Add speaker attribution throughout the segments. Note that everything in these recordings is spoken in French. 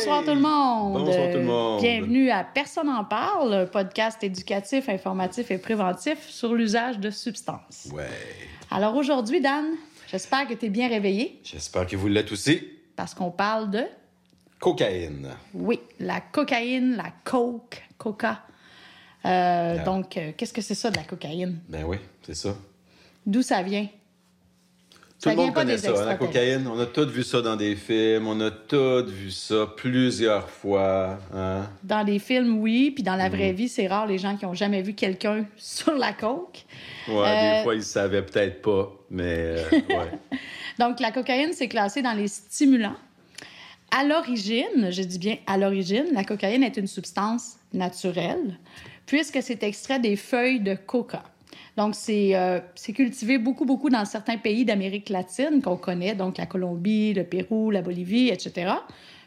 Speaker 1: Bonsoir tout le monde.
Speaker 2: Bonsoir tout le monde.
Speaker 1: Bienvenue à Personne en parle, un podcast éducatif, informatif et préventif sur l'usage de substances.
Speaker 2: Ouais.
Speaker 1: Alors aujourd'hui, Dan, j'espère que tu es bien réveillé
Speaker 2: J'espère que vous l'êtes aussi.
Speaker 1: parce qu'on parle de,
Speaker 2: Cocaïne.
Speaker 1: oui, la cocaïne, la coke, coca. Euh. Donc, euh, qu'est-ce que c'est ça de la cocaïne?
Speaker 2: Ben oui, c'est ça.
Speaker 1: D'où ça vient?
Speaker 2: Tout
Speaker 1: Ça
Speaker 2: le monde connaît ça, hein, la cocaïne. On a tous vu ça dans des films, on a tous vu ça plusieurs fois. Hein?
Speaker 1: Dans les films, oui, puis dans la
Speaker 2: Mhm.
Speaker 1: vraie vie, c'est rare les gens qui ont jamais vu quelqu'un sur la coke.
Speaker 2: Ouais,
Speaker 1: Euh,
Speaker 2: des fois, ils savaient peut-être pas, mais euh, ouais.
Speaker 1: Donc, la cocaïne, c'est classé dans les stimulants. À l'origine, je dis bien à l'origine, la cocaïne est une substance naturelle, puisque c'est extrait des feuilles de coca. Donc, c'est euh, c'est cultivé beaucoup, beaucoup dans certains pays d'Amérique latine qu'on connaît, donc la Colombie, le Pérou, la Bolivie, etc.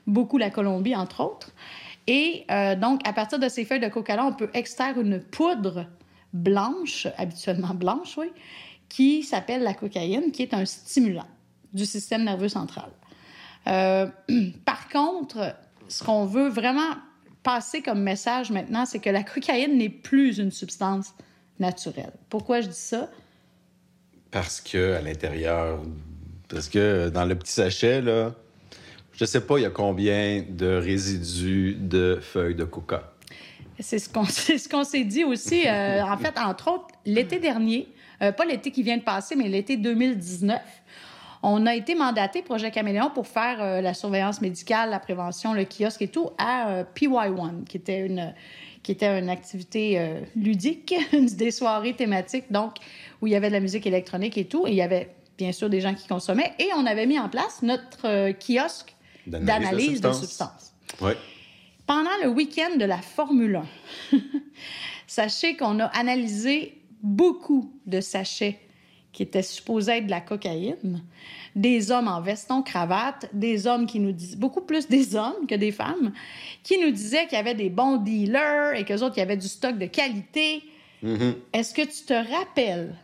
Speaker 1: Beaucoup la Colombie, entre autres. Et euh, donc, à partir de ces feuilles de coca-là, on peut extraire une poudre blanche, habituellement blanche, oui, qui s'appelle la cocaïne, qui est un stimulant du système nerveux central. Euh, par contre, ce qu'on veut vraiment passer comme message maintenant, c'est que la cocaïne n'est plus une substance naturelle. Pourquoi je dis ça?
Speaker 2: Parce que à l'intérieur, parce que dans le petit sachet, là, je sais pas, il y a combien de résidus de feuilles de coca.
Speaker 1: C'est ce qu'on ce qu'on s'est dit aussi. euh, en fait, entre autres, l'été dernier, euh, pas l'été qui vient de passer, mais l'été 2019, on a été mandaté, Projet Caméléon, pour faire euh, la surveillance médicale, la prévention, le kiosque et tout, à euh, PY1, qui était une, qui était une activité euh, ludique, des soirées thématiques, donc, où il y avait de la musique électronique et tout. Et il y avait, bien sûr, des gens qui consommaient. Et on avait mis en place notre euh, kiosque d'analyse de substances.
Speaker 2: Ouais.
Speaker 1: Pendant le week-end de la Formule 1, sachez qu'on a analysé beaucoup de sachets qui étaient supposés être de la cocaïne, des hommes en veston, cravate, des hommes qui nous disent, beaucoup plus des hommes que des femmes, qui nous disaient qu'il y avait des bons dealers et qu'eux autres, il y avait du stock de qualité.
Speaker 2: Mhm.
Speaker 1: Est-ce que tu te rappelles,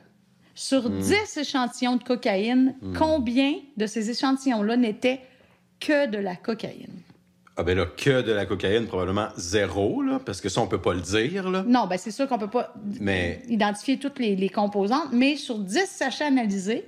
Speaker 1: sur 10 échantillons de cocaïne, combien de ces échantillons-là n'étaient que de la cocaïne?
Speaker 2: Ah ben là, que de la cocaïne, probablement zéro, là, parce que ça, on peut pas le dire, là.
Speaker 1: Non, ben c'est sûr qu'on peut pas
Speaker 2: Mais-
Speaker 1: identifier toutes les, les composantes, mais sur 10 sachets analysés,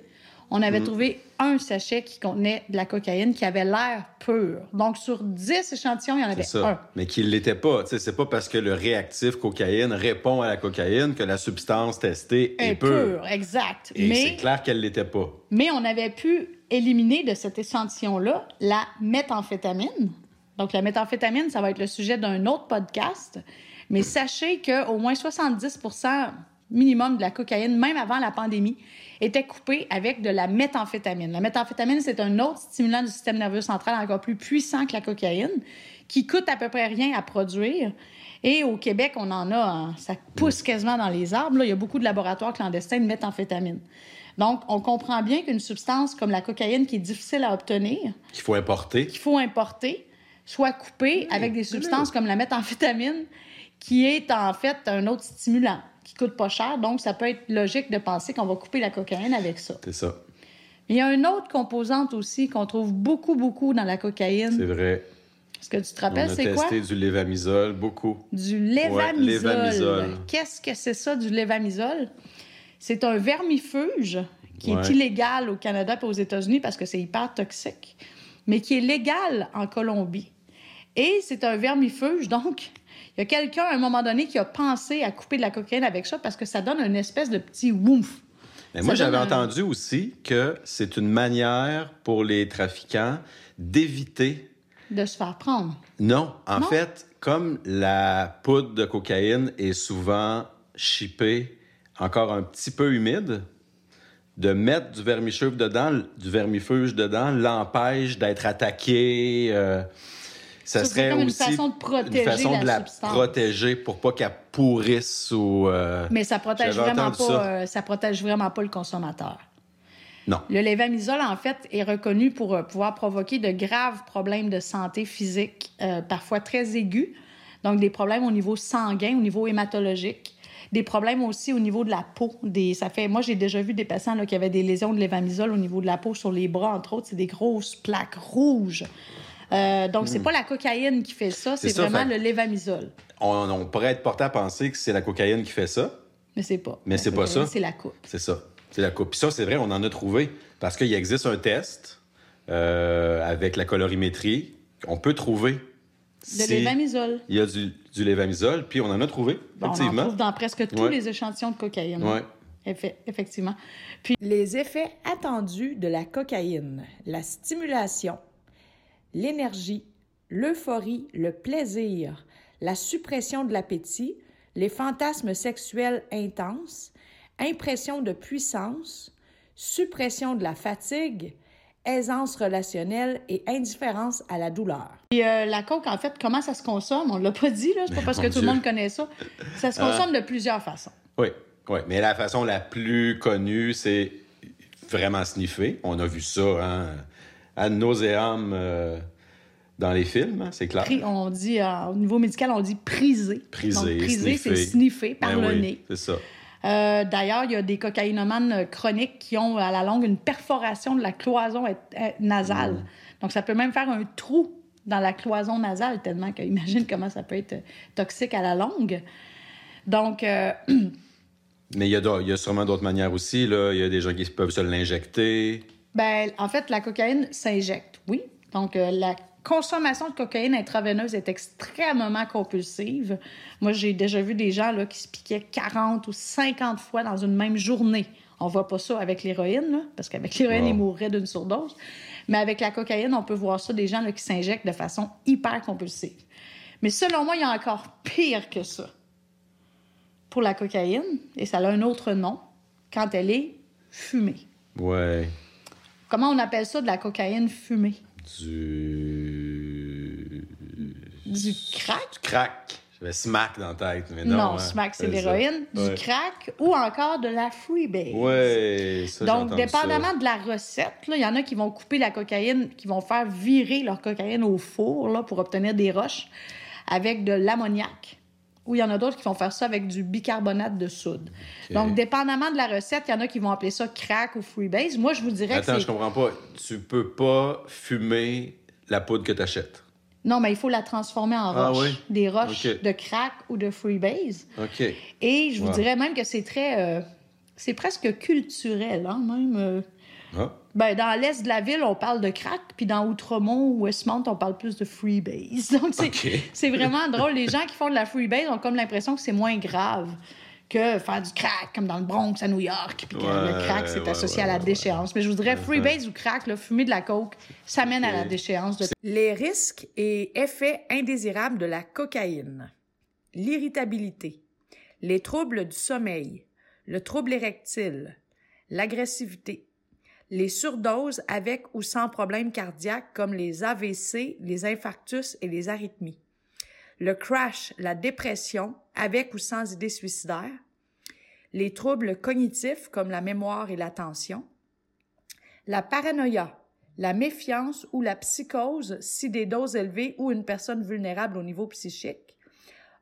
Speaker 1: on avait trouvé un sachet qui contenait de la cocaïne qui avait l'air pur. Donc, sur 10 échantillons, il y en avait
Speaker 2: ça.
Speaker 1: un.
Speaker 2: Mais qu'il l'était pas. Sais, c'est pas parce que le réactif cocaïne répond à la cocaïne que la substance testée est
Speaker 1: Un
Speaker 2: pure.
Speaker 1: pur, exact.
Speaker 2: Et c'est clair qu'elle l'était pas.
Speaker 1: mais on avait pu éliminer de cet échantillon-là la méthamphétamine. Donc, la méthamphétamine, ça va être le sujet d'un autre podcast. Mais sachez qu'au moins 70% minimum de la cocaïne, même avant la pandémie, était coupée avec de la méthamphétamine. La méthamphétamine, c'est un autre stimulant du système nerveux central encore plus puissant que la cocaïne, qui coûte à peu près rien à produire. Et au Québec, on en a, hein, ça pousse quasiment dans les arbres. là. Il y a beaucoup de laboratoires clandestins de méthamphétamine. Donc, on comprend bien qu'une substance comme la cocaïne, qui est difficile à obtenir,
Speaker 2: Qu'il faut importer.
Speaker 1: qu'il faut importer, soit coupée avec des substances comme la méthamphétamine, qui est en fait un autre stimulant qui coûte pas cher. Donc, ça peut être logique de penser qu'on va couper la cocaïne avec ça.
Speaker 2: C'est ça.
Speaker 1: Il y a une autre composante aussi qu'on trouve beaucoup, beaucoup dans la
Speaker 2: C'est
Speaker 1: cocaïne.
Speaker 2: vrai.
Speaker 1: Est-ce que tu te
Speaker 2: On
Speaker 1: rappelles,
Speaker 2: a
Speaker 1: c'est quoi?
Speaker 2: testé du lévamisole, beaucoup.
Speaker 1: Du lévamisole.
Speaker 2: lévamisole.
Speaker 1: Qu'est-ce que c'est ça, du lévamisole? C'est un vermifuge qui est
Speaker 2: Ouais.
Speaker 1: illégal au Canada et aux États-Unis parce que c'est hyper toxique, mais qui est légal en Colombie. Et c'est un vermifuge, donc il y a quelqu'un à un moment donné qui a pensé à couper de la cocaïne avec ça parce que ça donne une espèce de petit wouf.
Speaker 2: Mais moi, j'avais
Speaker 1: un-
Speaker 2: entendu aussi que c'est une manière pour les trafiquants d'éviter.
Speaker 1: De se faire prendre.
Speaker 2: Non, en
Speaker 1: Non?
Speaker 2: fait, comme la poudre de cocaïne est souvent chippée encore un petit peu humide, de mettre du vermifuge dedans, du vermifuge dedans l'empêche d'être attaqué. euh, ça, serait
Speaker 1: comme une
Speaker 2: aussi
Speaker 1: façon de protéger
Speaker 2: une façon
Speaker 1: la
Speaker 2: de la
Speaker 1: substance.
Speaker 2: protéger pour pas qu'elle pourrisse ou. euh,
Speaker 1: Mais ça protège vraiment pas,
Speaker 2: ça.
Speaker 1: euh, ça protège vraiment pas le consommateur.
Speaker 2: Non.
Speaker 1: Le lévamisole, en fait, est reconnu pour euh, pouvoir provoquer de graves problèmes de santé physique, parfois très aigus. Donc, des problèmes au niveau sanguin, au niveau hématologique. Des problèmes aussi au niveau de la peau. Des, ça fait, moi, j'ai déjà vu des patients là, qui avaient des lésions de lévamisole au niveau de la peau, sur les bras, entre autres. C'est des grosses plaques rouges. Euh, donc, c'est pas la cocaïne qui fait ça, c'est vraiment
Speaker 2: fait-
Speaker 1: le lévamisole.
Speaker 2: On, on pourrait être porté à penser que c'est la cocaïne qui fait ça.
Speaker 1: Mais c'est pas.
Speaker 2: Mais c'est pas
Speaker 1: cocaïne,
Speaker 2: ça.
Speaker 1: C'est la coupe.
Speaker 2: C'est ça. C'est la coupe. Puis ça, c'est vrai, on en a trouvé. Parce qu'il existe un test euh, avec la colorimétrie. On peut trouver.
Speaker 1: De lévamisole.
Speaker 2: Il y a du, du lévamisole, puis on en a trouvé,
Speaker 1: Bon, on en
Speaker 2: effectivement.
Speaker 1: trouve dans presque tous
Speaker 2: Ouais.
Speaker 1: les échantillons de cocaïne. Effe- effectivement.
Speaker 3: Les effets attendus de la cocaïne, la stimulation, l'énergie, l'euphorie, le plaisir, la suppression de l'appétit, les fantasmes sexuels intenses, impression de puissance, suppression de la fatigue, aisance relationnelle et indifférence à la douleur.
Speaker 1: Puis euh, la coke, en fait, comment ça se consomme? On l'a pas dit, là. C'est pas parce que tout le monde connaît ça. Ça se
Speaker 2: Ah.
Speaker 1: consomme de plusieurs façons.
Speaker 2: Oui, oui. Mais la façon la plus connue, c'est vraiment sniffer. On a vu ça, hein, ad nauseam euh, dans les films, hein, c'est clair.
Speaker 1: On dit, euh, au niveau médical, on dit Donc, priser, c'est
Speaker 2: sniffer
Speaker 1: par
Speaker 2: Ben
Speaker 1: le
Speaker 2: oui,
Speaker 1: nez.
Speaker 2: C'est ça.
Speaker 1: Euh, D'ailleurs, il y a des cocaïnomanes chroniques qui ont à la longue une perforation de la cloison euh, nasale.
Speaker 2: Mm.
Speaker 1: Donc, ça peut même faire un trou dans la cloison nasale, tellement que imagine comment ça peut être toxique à la longue. Donc, euh,
Speaker 2: Mais il y, a il y a sûrement d'autres manières aussi. Là. Il y a des gens qui peuvent se l'injecter.
Speaker 1: Ben, en fait, la cocaïne s'injecte, oui. Donc, euh, la consommation de cocaïne intraveineuse est extrêmement compulsive. Moi, j'ai déjà vu des gens là, qui se piquaient 40 ou 50 fois dans une même journée. On voit pas ça avec l'héroïne, parce qu'avec l'héroïne,
Speaker 2: Wow.
Speaker 1: ils mourraient d'une surdose. Mais avec la cocaïne, on peut voir ça, des gens là, qui s'injectent de façon hyper compulsive. Mais selon moi, il y a encore pire que ça pour la cocaïne, et ça a un autre nom, quand elle est fumée.
Speaker 2: Ouais.
Speaker 1: Comment on appelle ça de la cocaïne fumée?
Speaker 2: Du.
Speaker 1: Du crack?
Speaker 2: Du crack. J'avais smack dans la tête, mais non.
Speaker 1: Non,
Speaker 2: hein.
Speaker 1: smack, c'est l'héroïne.
Speaker 2: Ouais.
Speaker 1: Du crack ou encore de la freebase.
Speaker 2: Ça, j'ai
Speaker 1: Donc, dépendamment
Speaker 2: ça.
Speaker 1: de la recette, il y en a qui vont couper la cocaïne, qui vont faire virer leur cocaïne au four là, pour obtenir des roches avec de l'ammoniac. Ou il y en a d'autres qui vont faire ça avec du bicarbonate de soude. Donc, dépendamment de la recette, il y en a qui vont appeler ça crack ou freebase. Moi, je vous dirais
Speaker 2: Attends,
Speaker 1: que
Speaker 2: je
Speaker 1: c'est...
Speaker 2: comprends pas. Tu peux pas fumer la poudre que tu achètes.
Speaker 1: Non, mais il faut la transformer en
Speaker 2: Ah
Speaker 1: roches.
Speaker 2: oui?
Speaker 1: Des roches de crack ou de freebase.
Speaker 2: OK.
Speaker 1: Et je vous
Speaker 2: Wow.
Speaker 1: dirais même que c'est très... euh, c'est presque culturel, hein, même. euh.
Speaker 2: Ah.
Speaker 1: Ben, dans l'est de la ville, on parle de crack, puis dans Outremont ou Westmount, on parle plus de freebase. Donc, c'est vraiment drôle. Les gens qui font de la freebase ont comme l'impression que c'est moins grave que faire du crack, comme dans le Bronx à New York, puis que le crack, c'est
Speaker 2: ouais,
Speaker 1: associé
Speaker 2: ouais,
Speaker 1: à la
Speaker 2: ouais,
Speaker 1: déchéance. Mais je vous dirais, freebase ou crack, là, fumer de la coke, ça mène à la déchéance de
Speaker 3: Les risques et effets indésirables de la cocaïne. L'irritabilité, les troubles du sommeil, le trouble érectile, l'agressivité, les surdoses avec ou sans problème cardiaque comme les AVC, les infarctus et les arythmies, le crash, la dépression avec ou sans idée suicidaire, les troubles cognitifs comme la mémoire et l'attention, la paranoïa, la méfiance ou la psychose si des doses élevées ou une personne vulnérable au niveau psychique,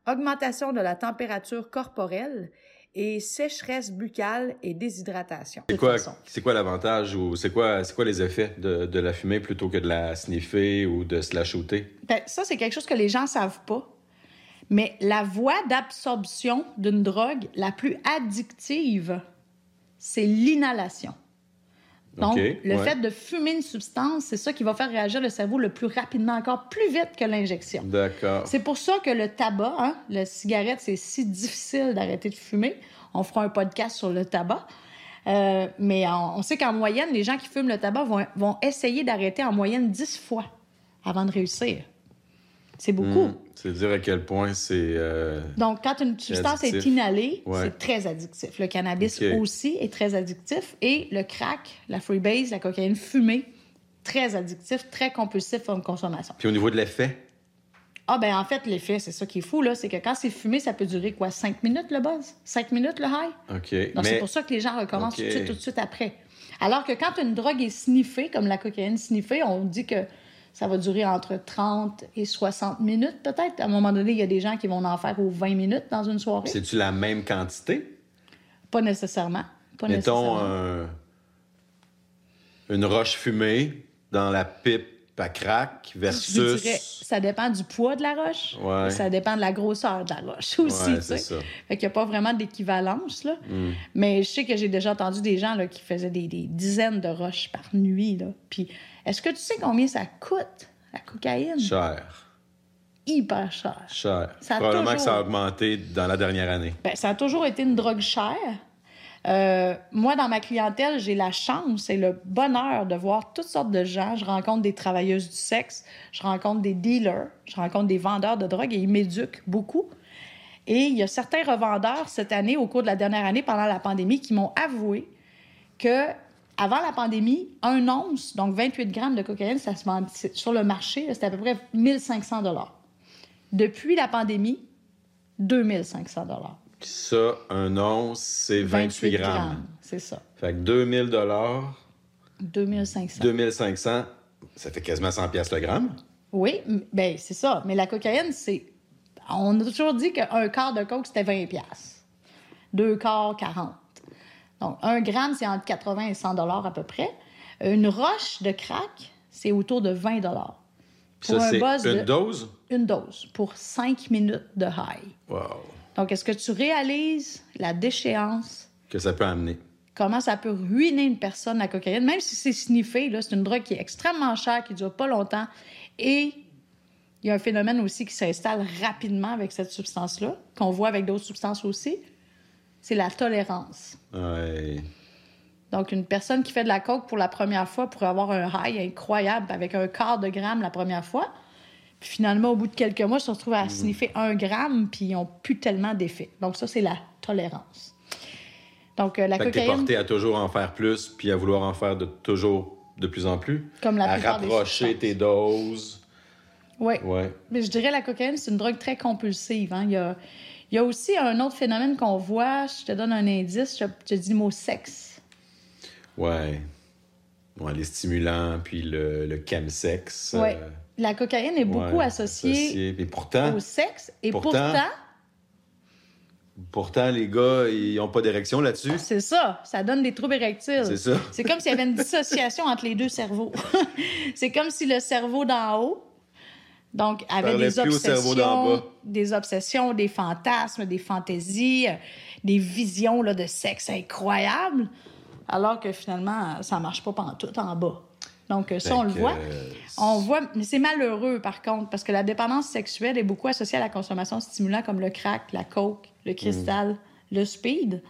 Speaker 3: augmentation de la température corporelle et sécheresse buccale et déshydratation.
Speaker 2: C'est quoi, c'est quoi l'avantage ou c'est quoi, c'est quoi les effets de, de la fumée plutôt que de la sniffer ou de se la shooter?
Speaker 1: Ben, ça, c'est quelque chose que les gens savent pas. Mais la voie d'absorption d'une drogue la plus addictive, c'est l'inhalation. Donc, le
Speaker 2: ouais.
Speaker 1: fait de fumer une substance, c'est ça qui va faire réagir le cerveau le plus rapidement, encore plus vite que l'injection.
Speaker 2: D'accord.
Speaker 1: C'est pour ça que le tabac, hein, la cigarette, c'est si difficile d'arrêter de fumer. On fera un podcast sur le tabac. Euh, mais on, on sait qu'en moyenne, les gens qui fument le tabac vont, vont essayer d'arrêter en moyenne 10 fois avant de réussir. C'est beaucoup.
Speaker 2: Hmm. C'est dire à quel point c'est. euh,
Speaker 1: Donc, quand une substance est inhalée,
Speaker 2: Ouais.
Speaker 1: c'est très addictif. Le cannabis aussi est très addictif. Et le crack, la freebase, la cocaïne fumée, très addictif, très compulsif en consommation.
Speaker 2: Puis au niveau de l'effet,
Speaker 1: Ah, ben en fait, l'effet, c'est ça qui est fou, là, c'est que quand c'est fumé, ça peut durer quoi, 5 minutes le buzz? 5 minutes le high?
Speaker 2: OK.
Speaker 1: Donc, c'est pour ça que les gens recommencent tout de suite, tout de suite après. Alors que quand une drogue est sniffée, comme la cocaïne sniffée, on dit que ça va durer entre 30 et 60 minutes, peut-être. À un moment donné, il y a des gens qui vont en faire aux 20 minutes dans une soirée.
Speaker 2: c'est-tu la même quantité?
Speaker 1: Pas nécessairement. Pas
Speaker 2: Mettons
Speaker 1: nécessairement.
Speaker 2: une roche fumée dans la pipe à crack
Speaker 1: Je
Speaker 2: versus.
Speaker 1: dirais, ça dépend du poids de la roche.
Speaker 2: Ouais.
Speaker 1: Ça dépend de la grosseur de la roche aussi.
Speaker 2: Ouais, ça.
Speaker 1: Fait qu'il n'y a pas vraiment d'équivalence. Là. Mais je sais que j'ai déjà entendu des gens là, qui faisaient des, des dizaines de roches par nuit. Là. Puis, est-ce que tu sais combien ça coûte, la cocaïne?
Speaker 2: Cher.
Speaker 1: Hyper cher.
Speaker 2: Cher.
Speaker 1: Ça
Speaker 2: Probablement que ça a augmenté dans la dernière année.
Speaker 1: Ben, ça a toujours été une drogue chère. Euh, moi, dans ma clientèle, j'ai la chance et le bonheur de voir toutes sortes de gens. Je rencontre des travailleuses du sexe, je rencontre des dealers, je rencontre des vendeurs de drogue et ils m'éduquent beaucoup. Et il y a certains revendeurs cette année, au cours de la dernière année, pendant la pandémie, qui m'ont avoué que avant la pandémie, un once, donc 28 grammes de cocaïne, ça se vend c'est- sur le marché, c'était à peu près 1500 dollars. Depuis la pandémie, 2500 dollars.
Speaker 2: Puis ça, un once, c'est 28, grammes.
Speaker 1: C'est ça.
Speaker 2: Fait que 2000 dollars,
Speaker 1: 2500.
Speaker 2: 2500, ça fait quasiment 100 pièces le gramme.
Speaker 1: Oui, ben c'est ça. Mais la cocaïne, c'est. On a toujours dit qu'un quart de coke, c'était 20 piastres. Deux quarts, 40. Donc, un gramme, c'est entre 80 et 100 dollars à peu près. Une roche de crack, c'est autour de 20 dollars.
Speaker 2: Ça, c'est une
Speaker 1: de-
Speaker 2: dose?
Speaker 1: Une dose pour 5 minutes de high.
Speaker 2: Wow.
Speaker 1: Donc, est-ce que tu réalises la déchéance?
Speaker 2: Que ça peut amener.
Speaker 1: comment ça peut ruiner une personne, la cocaïne, même si c'est sniffé, là, c'est une drogue qui est extrêmement chère, qui dure pas longtemps. Et il y a un phénomène aussi qui s'installe rapidement avec cette substance-là, qu'on voit avec d'autres substances aussi, c'est la tolérance.
Speaker 2: Ouais.
Speaker 1: Donc, une personne qui fait de la coke pour la première fois pourrait avoir un high incroyable avec un quart de gramme la première fois. Puis finalement, au bout de quelques mois, ils se retrouvent à sniffer un gramme, puis ils n'ont plus tellement d'effet. Donc, ça, c'est la tolérance. Donc, euh, la
Speaker 2: Fait que
Speaker 1: cocaïne,
Speaker 2: porté à toujours en faire plus, puis à vouloir en faire de toujours de plus en plus.
Speaker 1: Comme la
Speaker 2: À
Speaker 1: des
Speaker 2: rapprocher tes doses.
Speaker 1: oui.
Speaker 2: Ouais.
Speaker 1: Mais je dirais la cocaïne, c'est une drogue très compulsive. hein. Il, y a, il y a aussi un autre phénomène qu'on voit. Je te donne un indice. Je te dis le mot sexe.
Speaker 2: Ouais. Ouais, les stimulants, puis le, le chemsex.
Speaker 1: Ouais.
Speaker 2: euh,
Speaker 1: La cocaïne est beaucoup
Speaker 2: ouais,
Speaker 1: associée
Speaker 2: associé. Et pourtant,
Speaker 1: au sexe. Et
Speaker 2: Pourtant-
Speaker 1: pourtant,
Speaker 2: pourtant, les gars, ils n'ont pas d'érection là-dessus.
Speaker 1: c'est ça. Ça donne des troubles érectiles.
Speaker 2: C'est ça.
Speaker 1: C'est comme s'il y avait une dissociation entre les deux cerveaux. c'est comme si le cerveau d'en haut, donc, avait des obsessions, des obsessions, des fantasmes, des fantaisies, euh, des visions là, de sexe incroyables, alors que finalement, ça marche pas pantoute en bas. Donc, euh, ça, on
Speaker 2: Fait
Speaker 1: le voit.
Speaker 2: euh,
Speaker 1: On voit, mais c'est malheureux par contre, parce que la dépendance sexuelle est beaucoup associée à la consommation de stimulants comme le crack, la coke, le cristal, le speed.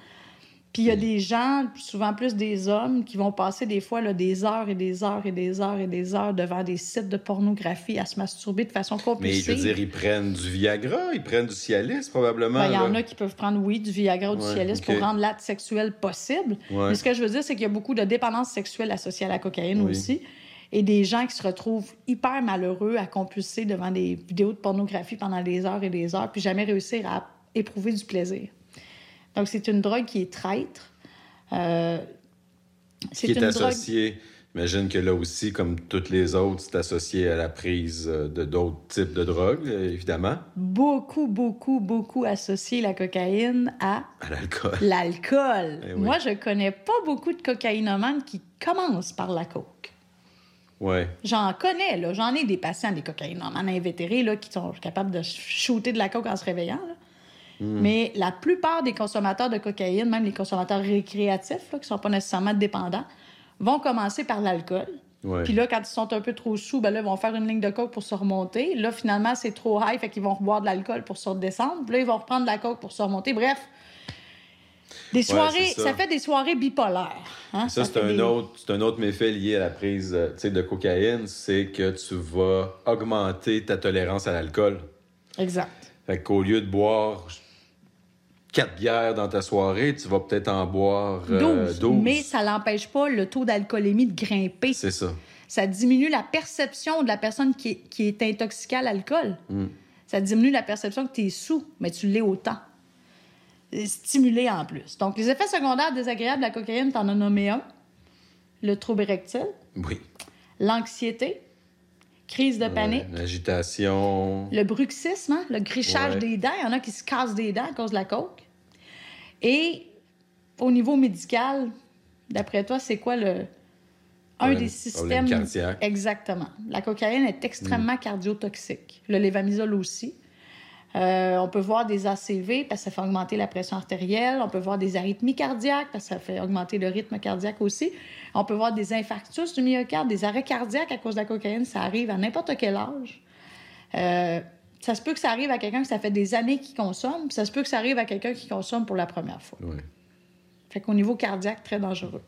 Speaker 1: Puis il y a des gens, souvent plus des hommes, qui vont passer des fois là, des heures et des heures et des heures et des heures devant des sites de pornographie à se masturber de façon
Speaker 2: Mais
Speaker 1: compulsive.
Speaker 2: je veux dire, ils prennent du Viagra, ils prennent du Cialis, probablement.
Speaker 1: Ben, Il y en a qui peuvent prendre, oui, du Viagra ou du
Speaker 2: Ouais,
Speaker 1: Cialis pour rendre l'acte sexuel possible.
Speaker 2: Ouais.
Speaker 1: Mais ce que je veux dire, c'est qu'il y a beaucoup de dépendance sexuelle associée à la cocaïne
Speaker 2: Oui.
Speaker 1: aussi. Et des gens qui se retrouvent hyper malheureux à compulser devant des vidéos de pornographie pendant des heures et des heures, puis jamais réussir à éprouver du plaisir. Donc, c'est une drogue qui est traître. Euh, c'est
Speaker 2: qui est
Speaker 1: une drogue
Speaker 2: associé. J'imagine que là aussi, comme toutes les autres, c'est associé à la prise euh, de d'autres types de drogues, euh, évidemment,
Speaker 1: beaucoup, beaucoup, beaucoup associée, la cocaïne, à
Speaker 2: à l'alcool.
Speaker 1: l'alcool.
Speaker 2: Eh oui.
Speaker 1: Moi, je connais pas beaucoup de cocaïnomanes qui commencent par la coke.
Speaker 2: Ouais.
Speaker 1: J'en connais, là. J'en ai des patients, des cocaïnomanes invétérés, là, qui sont capables de shooter de la coke en se réveillant, là.
Speaker 2: Hmm.
Speaker 1: Mais la plupart des consommateurs de cocaïne, même les consommateurs récréatifs, là, qui sont pas nécessairement dépendants, vont commencer par l'alcool.
Speaker 2: Ouais.
Speaker 1: Puis là, quand ils sont un peu trop sous, ben là, ils vont faire une ligne de coke pour se remonter. Là, finalement, c'est trop high, fait qu'ils vont boire de l'alcool pour se redescendre. Puis là, ils vont reprendre de la coke pour se remonter. Bref, Des soirées, ça.
Speaker 2: ça.
Speaker 1: fait des soirées bipolaires. hein?
Speaker 2: Ça, c'est un,
Speaker 1: des-
Speaker 2: autre, un autre méfait lié à la prise euh, de cocaïne, c'est que tu vas augmenter ta tolérance à l'alcool.
Speaker 1: Exact.
Speaker 2: Fait qu'au lieu de boire quatre bières dans ta soirée, tu vas peut-être en boire
Speaker 1: 12.
Speaker 2: euh, 12.
Speaker 1: Mais ça n'empêche pas le taux d'alcoolémie de grimper.
Speaker 2: C'est ça.
Speaker 1: Ça diminue la perception de la personne qui est, qui est intoxiquée à l'alcool.
Speaker 2: Mm.
Speaker 1: Ça diminue la perception que tu es sous, mais tu l'es autant. Et Stimulé en plus. Donc, les effets secondaires désagréables de la cocaïne, tu en as nommé un. Le trouble érectile,
Speaker 2: Oui.
Speaker 1: l'anxiété, crise de panique,
Speaker 2: Ouais, L'agitation.
Speaker 1: le bruxisme, hein, le grichage
Speaker 2: Ouais.
Speaker 1: des dents. Il y en a qui se cassent des dents à cause de la coke. Et au niveau médical, d'après toi, c'est quoi le un des systèmes?
Speaker 2: cardiaque.
Speaker 1: Exactement. La cocaïne est extrêmement cardiotoxique. Le lévamisole aussi. Euh, on peut voir des ACV parce que ça fait augmenter la pression artérielle. On peut voir des arythmies cardiaques parce que ça fait augmenter le rythme cardiaque aussi. On peut voir des infarctus du myocarde, des arrêts cardiaques à cause de la cocaïne. Ça arrive à n'importe quel âge. Euh, ça se peut que ça arrive à quelqu'un que ça fait des années qu'il consomme, puis ça se peut que ça arrive à quelqu'un qui consomme pour la première fois.
Speaker 2: Ouais.
Speaker 1: Fait qu'au niveau cardiaque, très dangereux.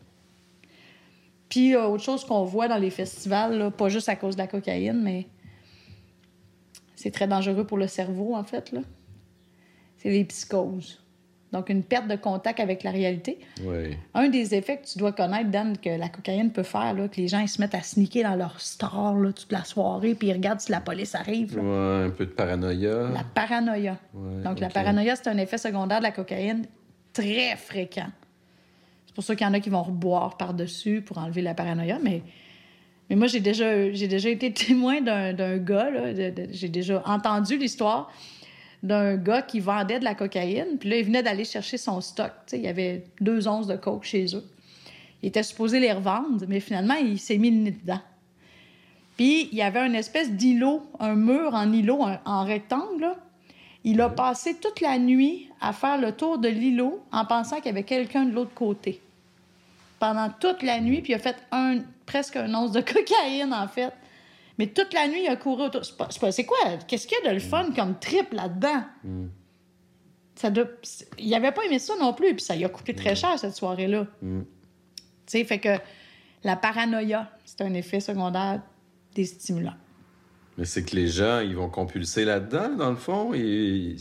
Speaker 1: Puis, euh, autre chose qu'on voit dans les festivals, là, pas juste à cause de la cocaïne, mais c'est très dangereux pour le cerveau, en fait, là. C'est les psychoses. Donc, une perte de contact avec la réalité. Un des effets que tu dois connaître, Dan, que la cocaïne peut faire, là, que les gens ils se mettent à sneaker dans leur store là, toute la soirée, puis ils regardent si la police arrive. là.
Speaker 2: Ouais, un peu de paranoïa.
Speaker 1: La paranoïa.
Speaker 2: Ouais,
Speaker 1: Donc, la paranoïa, c'est un effet secondaire de la cocaïne très fréquent. C'est pour ça qu'il y en a qui vont reboire par-dessus pour enlever la paranoïa, mais, mais moi, j'ai déjà, j'ai déjà été témoin d'un, d'un gars, j'ai déjà entendu l'histoire d'un gars qui vendait de la cocaïne, puis là, il venait d'aller chercher son stock. Il y avait deux onces de coke chez eux. Il était supposé les revendre, mais finalement, il s'est mis le nez dedans. Puis, il y avait une espèce d'îlot, un mur en îlot, un- en rectangle. là. Il a passé toute la nuit à faire le tour de l'îlot en pensant qu'il y avait quelqu'un de l'autre côté. Pendant toute la nuit, puis il a fait un, presque un once de cocaïne, en fait. Mais toute la nuit, il a couru autour. C'est quoi? Qu'est-ce qu'il y a de le fun comme trip là-dedans? Ça doit- Il avait pas aimé ça non plus, puis ça lui a coûté très cher, cette soirée-là.
Speaker 2: Mm.
Speaker 1: Tu sais, fait que la paranoïa, c'est un effet secondaire des stimulants.
Speaker 2: Mais c'est que les gens, ils vont compulser là-dedans, dans le fond. Et...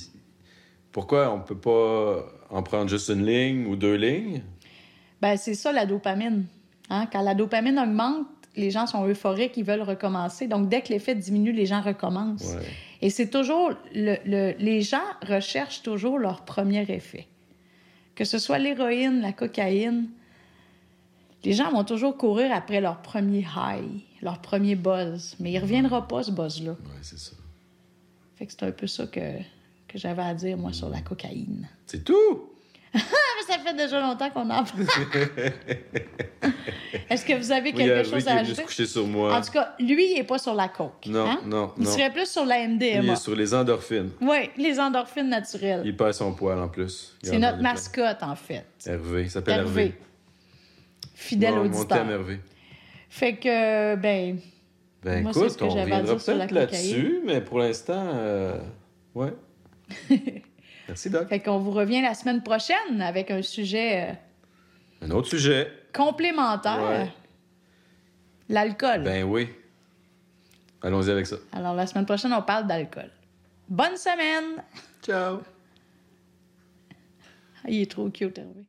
Speaker 2: Pourquoi on peut pas en prendre juste une ligne ou deux lignes?
Speaker 1: Ben, c'est ça la dopamine. Hein? Quand la dopamine augmente, les gens sont euphoriques, ils veulent recommencer. Donc, dès que l'effet diminue, les gens recommencent.
Speaker 2: Ouais.
Speaker 1: Et c'est toujours. Le, le- les gens recherchent toujours leur premier effet. Que ce soit l'héroïne, la cocaïne, les gens vont toujours courir après leur premier high, leur premier buzz. Mais il ne reviendra pas, ce buzz-là.
Speaker 2: Ouais, c'est ça.
Speaker 1: Fait que c'est un peu ça que, que j'avais à dire, moi, sur la cocaïne.
Speaker 2: C'est tout!
Speaker 1: Mais ça fait déjà longtemps qu'on en parle. Est-ce que vous avez
Speaker 2: il
Speaker 1: quelque
Speaker 2: a
Speaker 1: chose à
Speaker 2: est
Speaker 1: ajouter?
Speaker 2: coucher sur moi.
Speaker 1: En tout cas, lui, il n'est pas sur la coke.
Speaker 2: Non,
Speaker 1: hein?
Speaker 2: non,
Speaker 1: Il
Speaker 2: non.
Speaker 1: serait plus sur la
Speaker 2: Il
Speaker 1: MDMA.
Speaker 2: est sur les endorphines.
Speaker 1: Oui, les endorphines naturelles.
Speaker 2: Il perd son poil en plus.
Speaker 1: C'est notre
Speaker 2: il
Speaker 1: mascotte, en fait.
Speaker 2: Hervé. Il s'appelle
Speaker 1: Hervé.
Speaker 2: Hervé.
Speaker 1: Fidèle
Speaker 2: Mon- Mon
Speaker 1: auditeur.
Speaker 2: thème Hervé.
Speaker 1: Fait que, ben,
Speaker 2: Ben
Speaker 1: Moi,
Speaker 2: écoute,
Speaker 1: ce que
Speaker 2: on reviendra peut-être là-dessus, mais pour l'instant, euh, ouais. Merci, Doc.
Speaker 1: fait qu'on vous revient la semaine prochaine avec un sujet euh,
Speaker 2: Un autre sujet.
Speaker 1: complémentaire.
Speaker 2: Ouais.
Speaker 1: L'alcool.
Speaker 2: Ben oui. Allons-y avec ça.
Speaker 1: Alors, la semaine prochaine, on parle d'alcool. Bonne semaine!
Speaker 2: Ciao.
Speaker 1: Ah, Il est trop cute, Hervé.